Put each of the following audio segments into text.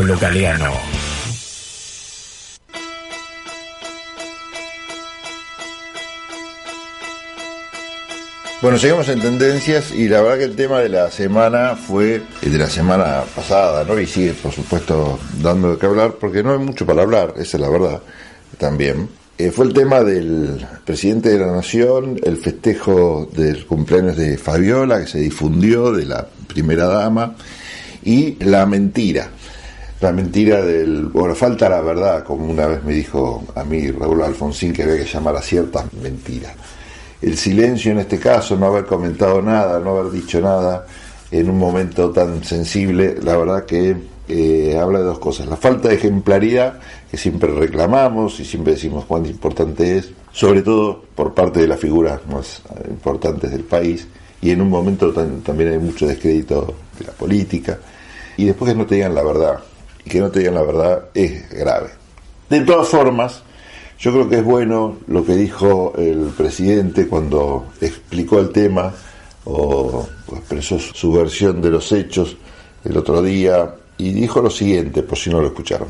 Pablo Galeano. Bueno, llegamos en tendencias y la verdad que el tema de la semana fue el de la semana pasada, ¿no? Y sigue, por supuesto, dando de qué hablar, porque no hay mucho para hablar, esa es la verdad, también. Eh, fue el tema del presidente de la Nación, el festejo del cumpleaños de Fabiola, que se difundió, de la primera dama, y la mentira. La mentira del. Bueno, falta la verdad, como una vez me dijo a mí Raúl Alfonsín, que había que llamar a ciertas mentiras el silencio en este caso, no haber comentado nada, no haber dicho nada en un momento tan sensible, la verdad que eh, habla de dos cosas. La falta de ejemplaridad, que siempre reclamamos y siempre decimos cuán importante es, sobre todo por parte de las figuras más importantes del país, y en un momento también hay mucho descrédito de la política, y después que no te digan la verdad, y que no te digan la verdad es grave. De todas formas, yo creo que es bueno lo que dijo el presidente cuando explicó el tema o expresó su versión de los hechos el otro día y dijo lo siguiente, por si no lo escucharon.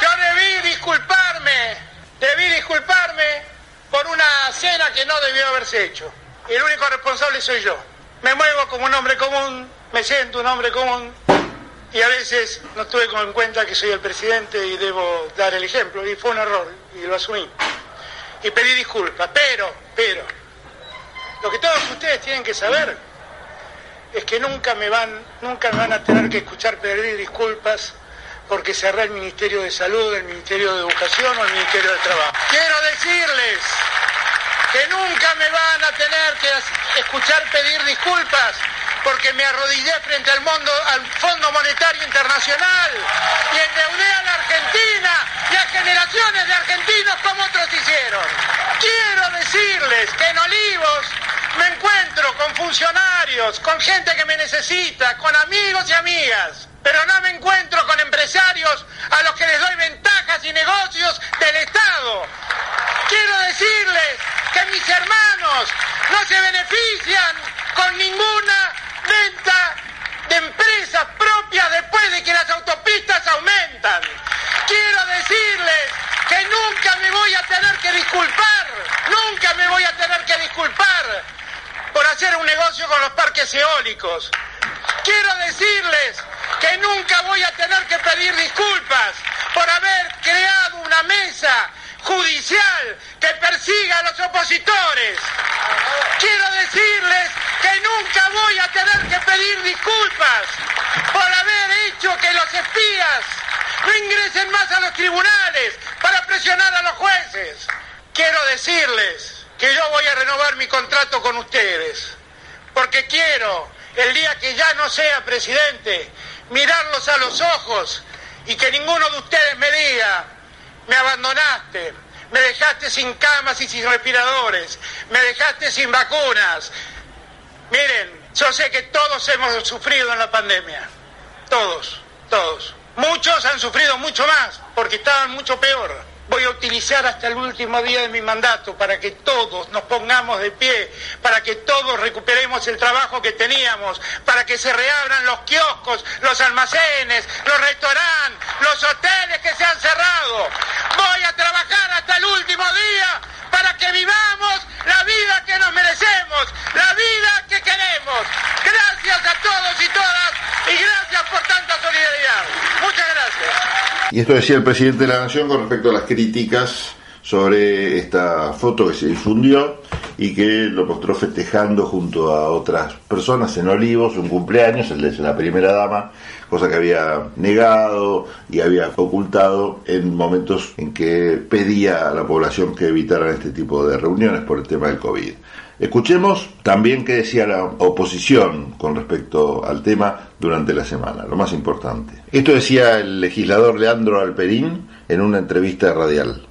Yo debí disculparme, debí disculparme por una cena que no debió haberse hecho. El único responsable soy yo. Me muevo como un hombre común, me siento un hombre común, y a veces no tuve en cuenta que soy el presidente y debo dar el ejemplo, y fue un error, y lo asumí. Y pedí disculpas, pero, pero, lo que todos ustedes tienen que saber es que nunca me van, nunca me van a tener que escuchar pedir disculpas porque cerré el Ministerio de Salud, el Ministerio de Educación o el Ministerio de Trabajo. Quiero decirles que nunca me van a tener que escuchar pedir disculpas porque me arrodillé frente al, mundo, Fondo Monetario Internacional y endeudé a la Argentina y a generaciones de argentinos como otros hicieron. Quiero decirles que en Olivos me encuentro con funcionarios, con gente que me necesita, con amigos y amigas, pero no me encuentro con empresarios a los que les doy ventajas y negocios del Estado. Quiero decirles que mis hermanos no se benefician con ninguna venta de empresas propias después de que las autopistas Quiero decirles que nunca me voy a tener que disculpar, nunca me voy a tener que disculpar por hacer un negocio con los parques eólicos. Quiero decirles que nunca voy a tener que pedir disculpas por haber creado una mesa judicial que persiga a los opositores. Quiero decirles que nunca voy a tener que pedir disculpas por haber hecho que los espías no ingresen más a los tribunales para presionar a los jueces. Quiero decirles que yo voy a renovar mi contrato con ustedes, porque quiero, el día que ya no sea presidente, mirarlos a los ojos y que ninguno de ustedes me diga, me abandonaste, me dejaste sin camas y sin respiradores, me dejaste sin vacunas. Miren, yo sé que todos hemos sufrido en la pandemia, todos, todos. Muchos han sufrido mucho más porque estaban mucho peor voy a utilizar hasta el último día de mi mandato para que todos nos pongamos de pie, para que todos recuperemos el trabajo que teníamos, para que se reabran los kioscos, los almacenes, los restaurantes, los hoteles que se han cerrado. Voy a trabajar hasta el último día para que vivamos la vida que nos merecemos, la vida que queremos. Gracias a todos y todas y gracias por tanta solidaridad. Muchas gracias. Y esto decía el presidente de la Nación con respecto a las críticas sobre esta foto que se difundió y que lo mostró festejando junto a otras personas en Olivos, un cumpleaños, el de la primera dama, cosa que había negado y había ocultado en momentos en que pedía a la población que evitaran este tipo de reuniones por el tema del COVID. Escuchemos también qué decía la oposición con respecto al tema durante la semana, lo más importante. Esto decía el legislador Leandro Alperín en una entrevista radial.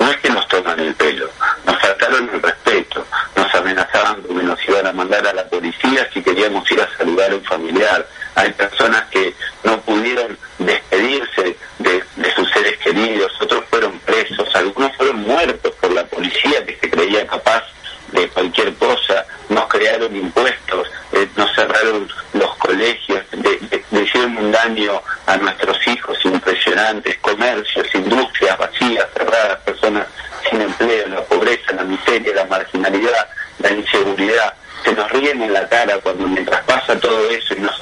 No es que nos toman el pelo, nos faltaron el respeto, nos amenazaban que nos iban mandar a la policía si queríamos ir a saludar a un familiar. Hay personas que no pudieron despedirse de, de sus seres queridos, otros fueron presos, algunos fueron muertos por la policía que se creía capaz de cualquier cosa, nos crearon impuestos, eh, nos cerraron los colegios, le hicieron un daño a nuestros hijos itinerantes, comercios, industrias vacías, cerradas, personas sin empleo, la pobreza, la miseria, la marginalidad, la inseguridad, se nos ríen en la cara cuando mientras pasa todo eso y nos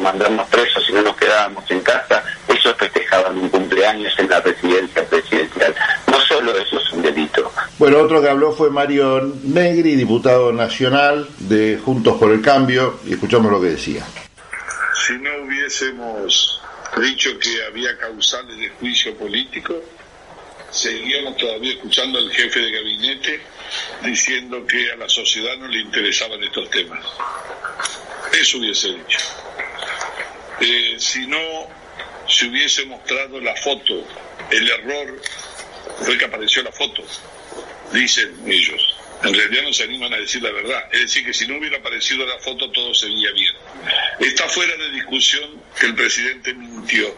mandarnos presos si no nos quedábamos en casa, ellos festejaban un cumpleaños en la residencia presidencial. No solo eso es un delito. Bueno, otro que habló fue Mario Negri, diputado nacional de Juntos por el Cambio, y escuchamos lo que decía. Si no hubiésemos dicho que había causales de juicio político, seguíamos todavía escuchando al jefe de gabinete diciendo que a la sociedad no le interesaban estos temas. Eso hubiese dicho. Eh, si no se hubiese mostrado la foto, el error fue que apareció la foto, dicen ellos. En realidad no se animan a decir la verdad. Es decir, que si no hubiera aparecido la foto todo sería bien. Está fuera de discusión que el presidente mintió.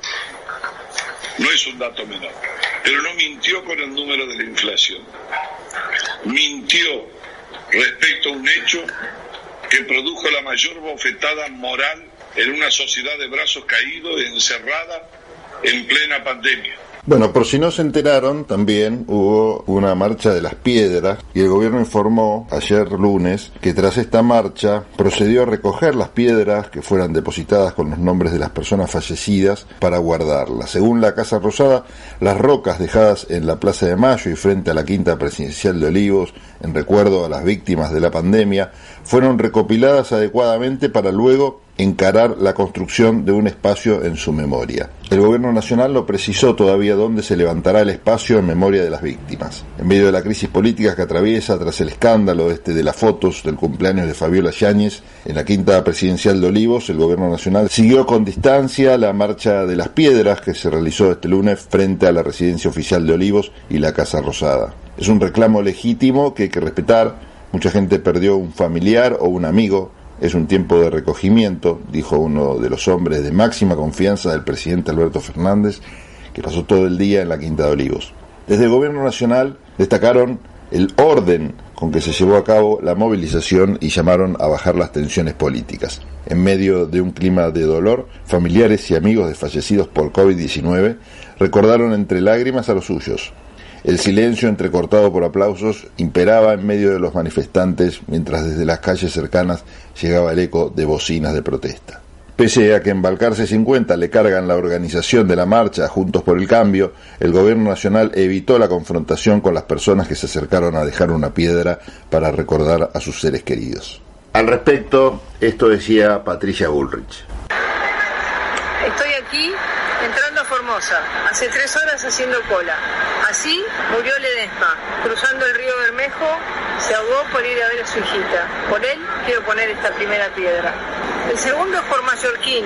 No es un dato menor. Pero no mintió con el número de la inflación mintió respecto a un hecho que produjo la mayor bofetada moral en una sociedad de brazos caídos, encerrada en plena pandemia. Bueno, por si no se enteraron, también hubo una marcha de las piedras y el gobierno informó ayer lunes que tras esta marcha procedió a recoger las piedras que fueran depositadas con los nombres de las personas fallecidas para guardarlas. Según la Casa Rosada, las rocas dejadas en la Plaza de Mayo y frente a la Quinta Presidencial de Olivos en recuerdo a las víctimas de la pandemia fueron recopiladas adecuadamente para luego encarar la construcción de un espacio en su memoria. El gobierno nacional no precisó todavía dónde se levantará el espacio en memoria de las víctimas. En medio de la crisis política que atraviesa tras el escándalo este de las fotos del cumpleaños de Fabiola Yáñez en la quinta presidencial de Olivos, el gobierno nacional siguió con distancia la marcha de las piedras que se realizó este lunes frente a la residencia oficial de Olivos y la Casa Rosada. Es un reclamo legítimo que hay que respetar. Mucha gente perdió un familiar o un amigo es un tiempo de recogimiento, dijo uno de los hombres de máxima confianza del presidente Alberto Fernández, que pasó todo el día en la Quinta de Olivos. Desde el Gobierno Nacional destacaron el orden con que se llevó a cabo la movilización y llamaron a bajar las tensiones políticas. En medio de un clima de dolor, familiares y amigos de fallecidos por COVID-19 recordaron entre lágrimas a los suyos, el silencio, entrecortado por aplausos, imperaba en medio de los manifestantes mientras desde las calles cercanas llegaba el eco de bocinas de protesta. Pese a que en Balcarce 50 le cargan la organización de la marcha Juntos por el Cambio, el gobierno nacional evitó la confrontación con las personas que se acercaron a dejar una piedra para recordar a sus seres queridos. Al respecto, esto decía Patricia Bullrich. Estoy aquí Hace tres horas haciendo cola. Así murió Ledesma, cruzando el río Bermejo, se ahogó por ir a ver a su hijita. Por él quiero poner esta primera piedra. El segundo es por Mallorquín.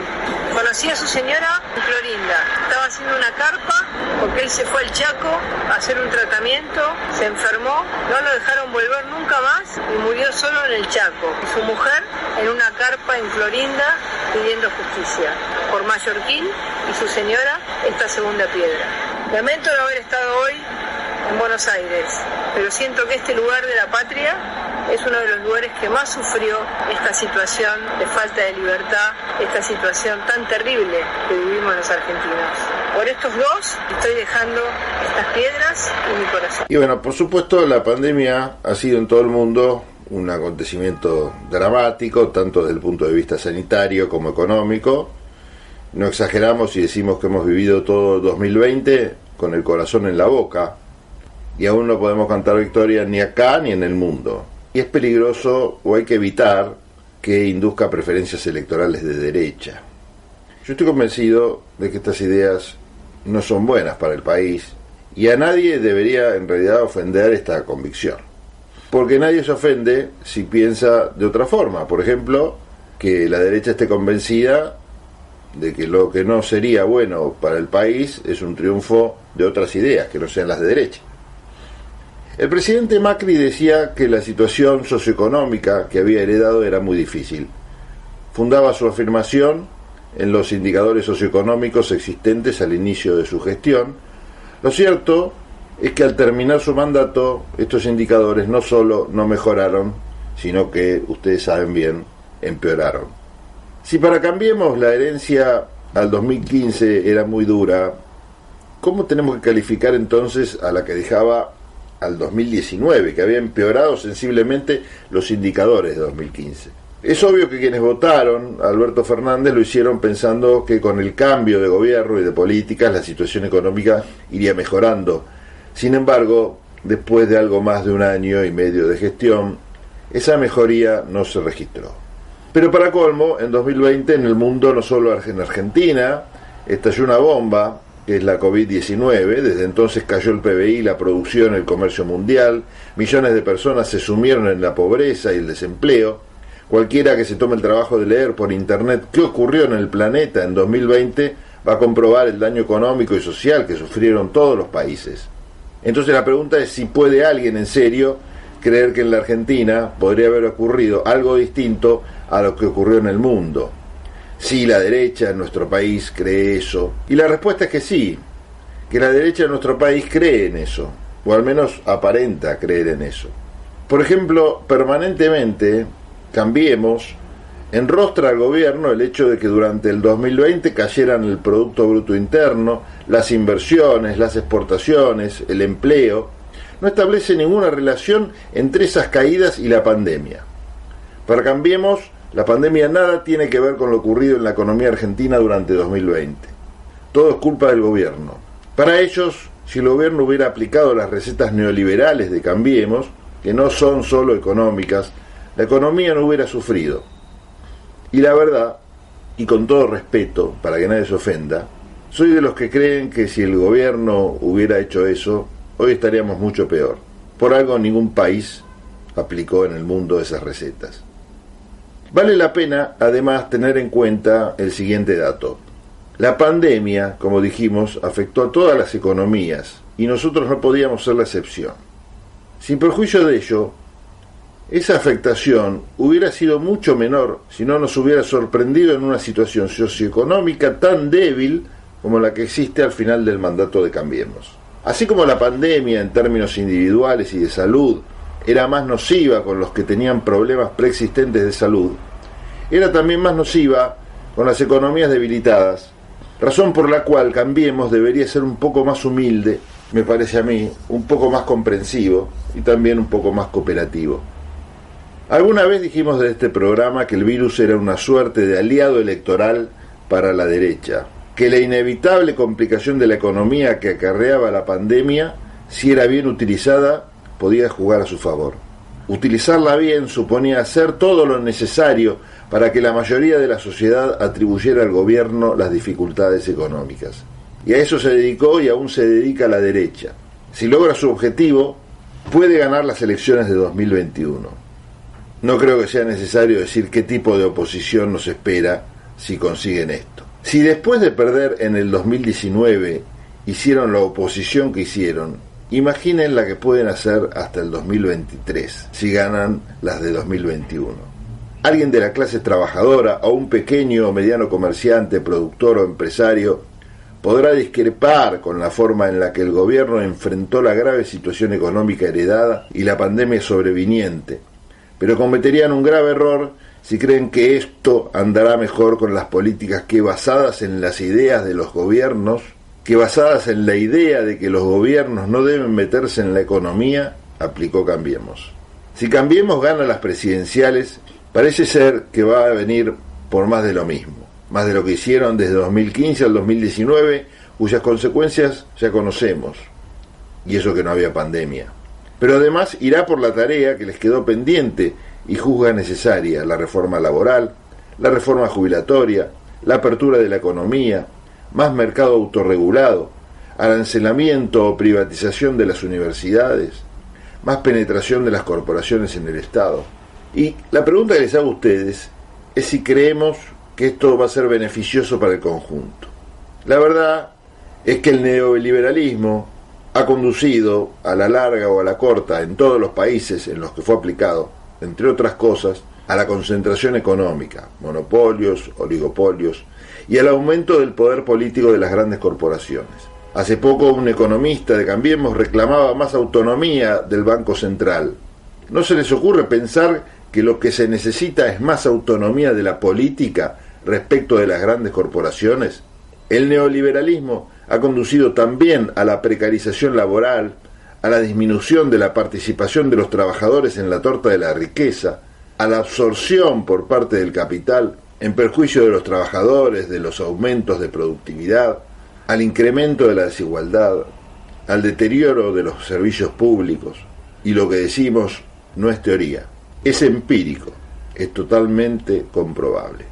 Conocí a su señora en Florinda. Estaba haciendo una carpa porque él se fue al Chaco a hacer un tratamiento, se enfermó, no lo dejaron volver nunca más y murió solo en el Chaco. Y su mujer en una carpa en Florinda pidiendo justicia. Por Mallorquín y su señora esta segunda piedra. Lamento no haber estado hoy en Buenos Aires, pero siento que este lugar de la patria es uno de los lugares que más sufrió esta situación de falta de libertad, esta situación tan terrible que vivimos los argentinos. Por estos dos estoy dejando estas piedras en mi corazón. Y bueno, por supuesto la pandemia ha sido en todo el mundo un acontecimiento dramático, tanto desde el punto de vista sanitario como económico. No exageramos si decimos que hemos vivido todo 2020 con el corazón en la boca y aún no podemos cantar victoria ni acá ni en el mundo. Y es peligroso o hay que evitar que induzca preferencias electorales de derecha. Yo estoy convencido de que estas ideas no son buenas para el país y a nadie debería en realidad ofender esta convicción. Porque nadie se ofende si piensa de otra forma. Por ejemplo, que la derecha esté convencida de que lo que no sería bueno para el país es un triunfo de otras ideas que no sean las de derecha. El presidente Macri decía que la situación socioeconómica que había heredado era muy difícil. Fundaba su afirmación en los indicadores socioeconómicos existentes al inicio de su gestión. Lo cierto es que al terminar su mandato estos indicadores no solo no mejoraron, sino que, ustedes saben bien, empeoraron. Si para Cambiemos la herencia al 2015 era muy dura, ¿cómo tenemos que calificar entonces a la que dejaba al 2019, que había empeorado sensiblemente los indicadores de 2015? Es obvio que quienes votaron a Alberto Fernández lo hicieron pensando que con el cambio de gobierno y de políticas la situación económica iría mejorando. Sin embargo, después de algo más de un año y medio de gestión, esa mejoría no se registró. Pero para colmo, en 2020 en el mundo, no solo en Argentina, estalló una bomba, que es la COVID-19, desde entonces cayó el PBI, la producción, el comercio mundial, millones de personas se sumieron en la pobreza y el desempleo. Cualquiera que se tome el trabajo de leer por Internet qué ocurrió en el planeta en 2020 va a comprobar el daño económico y social que sufrieron todos los países. Entonces la pregunta es si puede alguien en serio creer que en la Argentina podría haber ocurrido algo distinto a lo que ocurrió en el mundo. Si la derecha en nuestro país cree eso. Y la respuesta es que sí, que la derecha en nuestro país cree en eso, o al menos aparenta creer en eso. Por ejemplo, permanentemente, cambiemos, enrostra al gobierno el hecho de que durante el 2020 cayeran el Producto Bruto Interno, las inversiones, las exportaciones, el empleo, no establece ninguna relación entre esas caídas y la pandemia. Para Cambiemos, la pandemia nada tiene que ver con lo ocurrido en la economía argentina durante 2020. Todo es culpa del gobierno. Para ellos, si el gobierno hubiera aplicado las recetas neoliberales de Cambiemos, que no son solo económicas, la economía no hubiera sufrido. Y la verdad, y con todo respeto, para que nadie se ofenda, soy de los que creen que si el gobierno hubiera hecho eso, hoy estaríamos mucho peor. Por algo ningún país aplicó en el mundo esas recetas. Vale la pena, además, tener en cuenta el siguiente dato. La pandemia, como dijimos, afectó a todas las economías y nosotros no podíamos ser la excepción. Sin perjuicio de ello, esa afectación hubiera sido mucho menor si no nos hubiera sorprendido en una situación socioeconómica tan débil como la que existe al final del mandato de Cambiemos. Así como la pandemia en términos individuales y de salud era más nociva con los que tenían problemas preexistentes de salud, era también más nociva con las economías debilitadas, razón por la cual Cambiemos debería ser un poco más humilde, me parece a mí, un poco más comprensivo y también un poco más cooperativo. Alguna vez dijimos de este programa que el virus era una suerte de aliado electoral para la derecha, que la inevitable complicación de la economía que acarreaba la pandemia, si era bien utilizada, podía jugar a su favor. Utilizarla bien suponía hacer todo lo necesario para que la mayoría de la sociedad atribuyera al gobierno las dificultades económicas. Y a eso se dedicó y aún se dedica la derecha. Si logra su objetivo, puede ganar las elecciones de 2021. No creo que sea necesario decir qué tipo de oposición nos espera si consiguen esto. Si después de perder en el 2019 hicieron la oposición que hicieron, Imaginen la que pueden hacer hasta el 2023, si ganan las de 2021. Alguien de la clase trabajadora o un pequeño o mediano comerciante, productor o empresario podrá discrepar con la forma en la que el gobierno enfrentó la grave situación económica heredada y la pandemia sobreviniente, pero cometerían un grave error si creen que esto andará mejor con las políticas que basadas en las ideas de los gobiernos que basadas en la idea de que los gobiernos no deben meterse en la economía, aplicó Cambiemos. Si Cambiemos gana las presidenciales, parece ser que va a venir por más de lo mismo, más de lo que hicieron desde 2015 al 2019, cuyas consecuencias ya conocemos, y eso que no había pandemia. Pero además irá por la tarea que les quedó pendiente y juzga necesaria, la reforma laboral, la reforma jubilatoria, la apertura de la economía, más mercado autorregulado, arancelamiento o privatización de las universidades, más penetración de las corporaciones en el Estado. Y la pregunta que les hago a ustedes es si creemos que esto va a ser beneficioso para el conjunto. La verdad es que el neoliberalismo ha conducido a la larga o a la corta en todos los países en los que fue aplicado, entre otras cosas, a la concentración económica, monopolios, oligopolios, y al aumento del poder político de las grandes corporaciones. Hace poco un economista de Cambiemos reclamaba más autonomía del Banco Central. ¿No se les ocurre pensar que lo que se necesita es más autonomía de la política respecto de las grandes corporaciones? El neoliberalismo ha conducido también a la precarización laboral, a la disminución de la participación de los trabajadores en la torta de la riqueza, a la absorción por parte del capital en perjuicio de los trabajadores, de los aumentos de productividad, al incremento de la desigualdad, al deterioro de los servicios públicos. Y lo que decimos no es teoría, es empírico, es totalmente comprobable.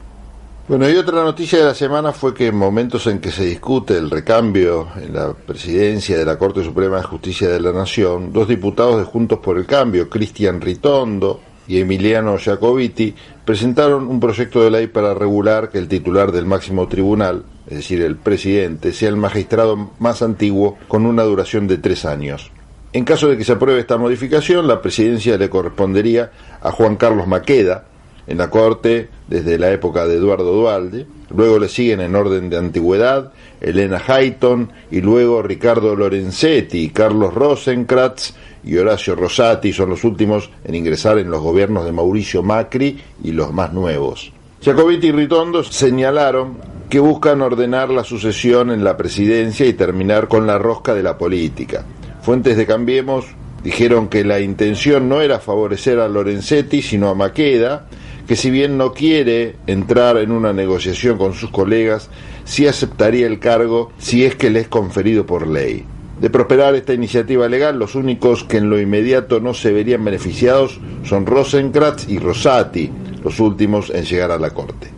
Bueno, y otra noticia de la semana fue que en momentos en que se discute el recambio en la presidencia de la Corte Suprema de Justicia de la Nación, dos diputados de Juntos por el Cambio, Cristian Ritondo y Emiliano Jacobiti, presentaron un proyecto de ley para regular que el titular del máximo tribunal, es decir, el presidente, sea el magistrado más antiguo con una duración de tres años. En caso de que se apruebe esta modificación, la presidencia le correspondería a Juan Carlos Maqueda, en la Corte desde la época de Eduardo Dualde, luego le siguen en orden de antigüedad Elena Hayton y luego Ricardo Lorenzetti, Carlos Rosenkratz y Horacio Rosati son los últimos en ingresar en los gobiernos de Mauricio Macri y los más nuevos. Jacobiti y Ritondo señalaron que buscan ordenar la sucesión en la presidencia y terminar con la rosca de la política. Fuentes de Cambiemos dijeron que la intención no era favorecer a Lorenzetti, sino a Maqueda, que si bien no quiere entrar en una negociación con sus colegas, sí aceptaría el cargo si es que le es conferido por ley. De prosperar esta iniciativa legal, los únicos que en lo inmediato no se verían beneficiados son Rosenkratz y Rosati, los últimos en llegar a la Corte.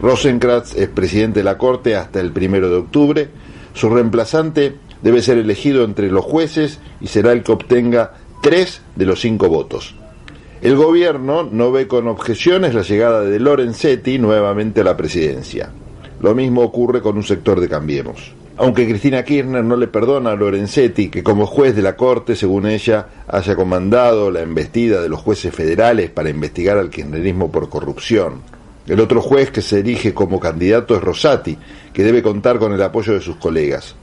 Rosenkratz es presidente de la Corte hasta el primero de octubre. Su reemplazante debe ser elegido entre los jueces y será el que obtenga tres de los cinco votos. El gobierno no ve con objeciones la llegada de Lorenzetti nuevamente a la presidencia. Lo mismo ocurre con un sector de Cambiemos aunque Cristina Kirchner no le perdona a Lorenzetti que como juez de la Corte, según ella, haya comandado la embestida de los jueces federales para investigar al kirchnerismo por corrupción. El otro juez que se elige como candidato es Rosati, que debe contar con el apoyo de sus colegas.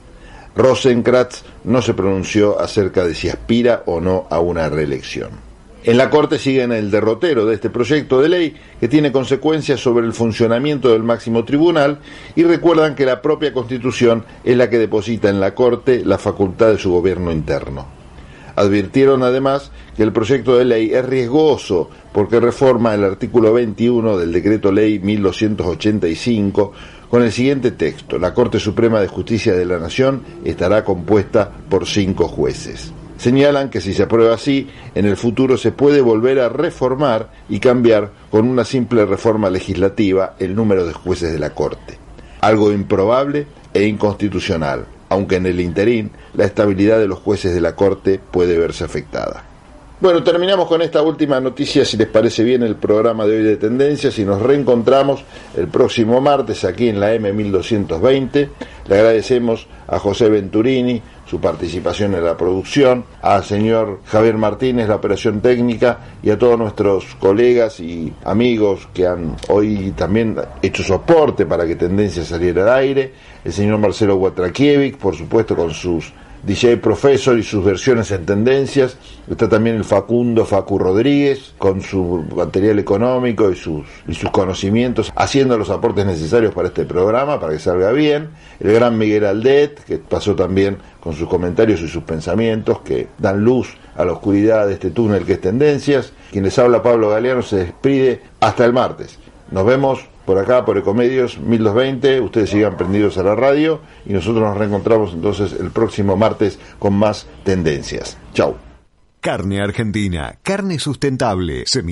Rosenkratz no se pronunció acerca de si aspira o no a una reelección. En la Corte siguen el derrotero de este proyecto de ley que tiene consecuencias sobre el funcionamiento del máximo tribunal y recuerdan que la propia Constitución es la que deposita en la Corte la facultad de su gobierno interno. Advirtieron además que el proyecto de ley es riesgoso porque reforma el artículo 21 del decreto ley 1285 con el siguiente texto. La Corte Suprema de Justicia de la Nación estará compuesta por cinco jueces. Señalan que si se aprueba así, en el futuro se puede volver a reformar y cambiar con una simple reforma legislativa el número de jueces de la Corte. Algo improbable e inconstitucional, aunque en el interín la estabilidad de los jueces de la Corte puede verse afectada. Bueno, terminamos con esta última noticia, si les parece bien el programa de hoy de Tendencias y nos reencontramos el próximo martes aquí en la M1220. Le agradecemos a José Venturini su participación en la producción, al señor Javier Martínez la operación técnica y a todos nuestros colegas y amigos que han hoy también hecho soporte para que Tendencias saliera al aire, el señor Marcelo Guatrakiewicz, por supuesto con sus DJ Profesor y sus versiones en tendencias. Está también el Facundo Facu Rodríguez con su material económico y sus, y sus conocimientos, haciendo los aportes necesarios para este programa, para que salga bien. El gran Miguel Aldet, que pasó también con sus comentarios y sus pensamientos, que dan luz a la oscuridad de este túnel que es tendencias. Quien les habla Pablo Galeano se despide hasta el martes. Nos vemos por acá, por Ecomedios 1220. Ustedes sigan prendidos a la radio y nosotros nos reencontramos entonces el próximo martes con más tendencias. Chau. Carne Argentina, carne sustentable,